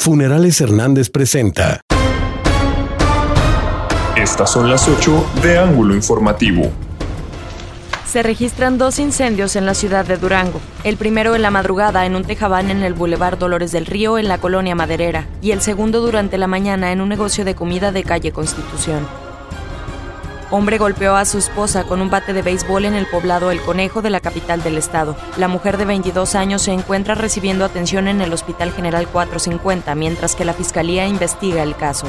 Funerales Hernández presenta. Estas son las 8 de Ángulo Informativo. Se registran dos incendios en la ciudad de Durango. El primero en la madrugada en un tejabán en el Boulevard Dolores del Río en la colonia Maderera y el segundo durante la mañana en un negocio de comida de calle Constitución. Hombre golpeó a su esposa con un bate de béisbol en el poblado El Conejo de la capital del estado. La mujer de 22 años se encuentra recibiendo atención en el Hospital General 450, mientras que la fiscalía investiga el caso.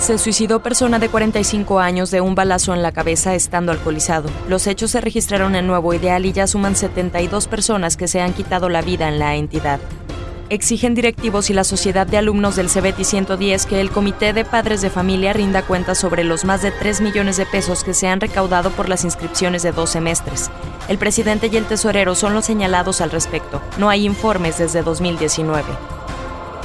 Se suicidó persona de 45 años de un balazo en la cabeza estando alcoholizado. Los hechos se registraron en Nuevo Ideal y ya suman 72 personas que se han quitado la vida en la entidad exigen directivos y la Sociedad de Alumnos del CBT 110 que el Comité de Padres de Familia rinda cuenta sobre los más de 3 millones de pesos que se han recaudado por las inscripciones de dos semestres. El presidente y el tesorero son los señalados al respecto. No hay informes desde 2019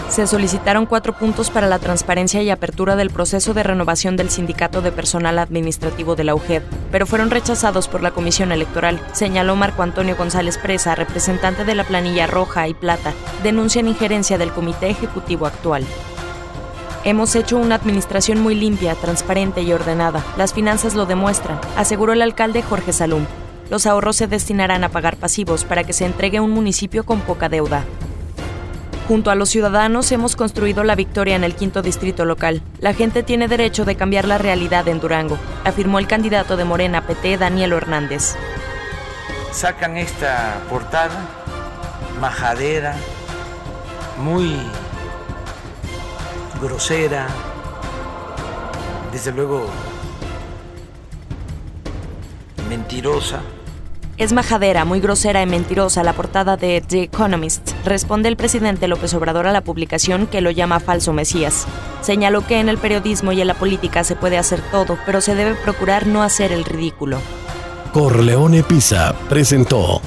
se solicitaron cuatro puntos para la transparencia y apertura del proceso de renovación del Sindicato de Personal Administrativo de la UGED, pero fueron rechazados por la Comisión Electoral, señaló Marco Antonio González Presa, representante de la planilla roja y plata. Denuncian injerencia del Comité Ejecutivo actual. Hemos hecho una administración muy limpia, transparente y ordenada. Las finanzas lo demuestran, aseguró el alcalde Jorge Salum. Los ahorros se destinarán a pagar pasivos para que se entregue un municipio con poca deuda. Junto a los ciudadanos hemos construido la victoria en el quinto distrito local. La gente tiene derecho de cambiar la realidad en Durango, afirmó el candidato de Morena PT, Daniel Hernández. Sacan esta portada majadera, muy grosera, desde luego mentirosa es majadera, muy grosera y mentirosa la portada de The Economist, responde el presidente López Obrador a la publicación que lo llama falso Mesías. Señaló que en el periodismo y en la política se puede hacer todo, pero se debe procurar no hacer el ridículo. Corleone Pisa presentó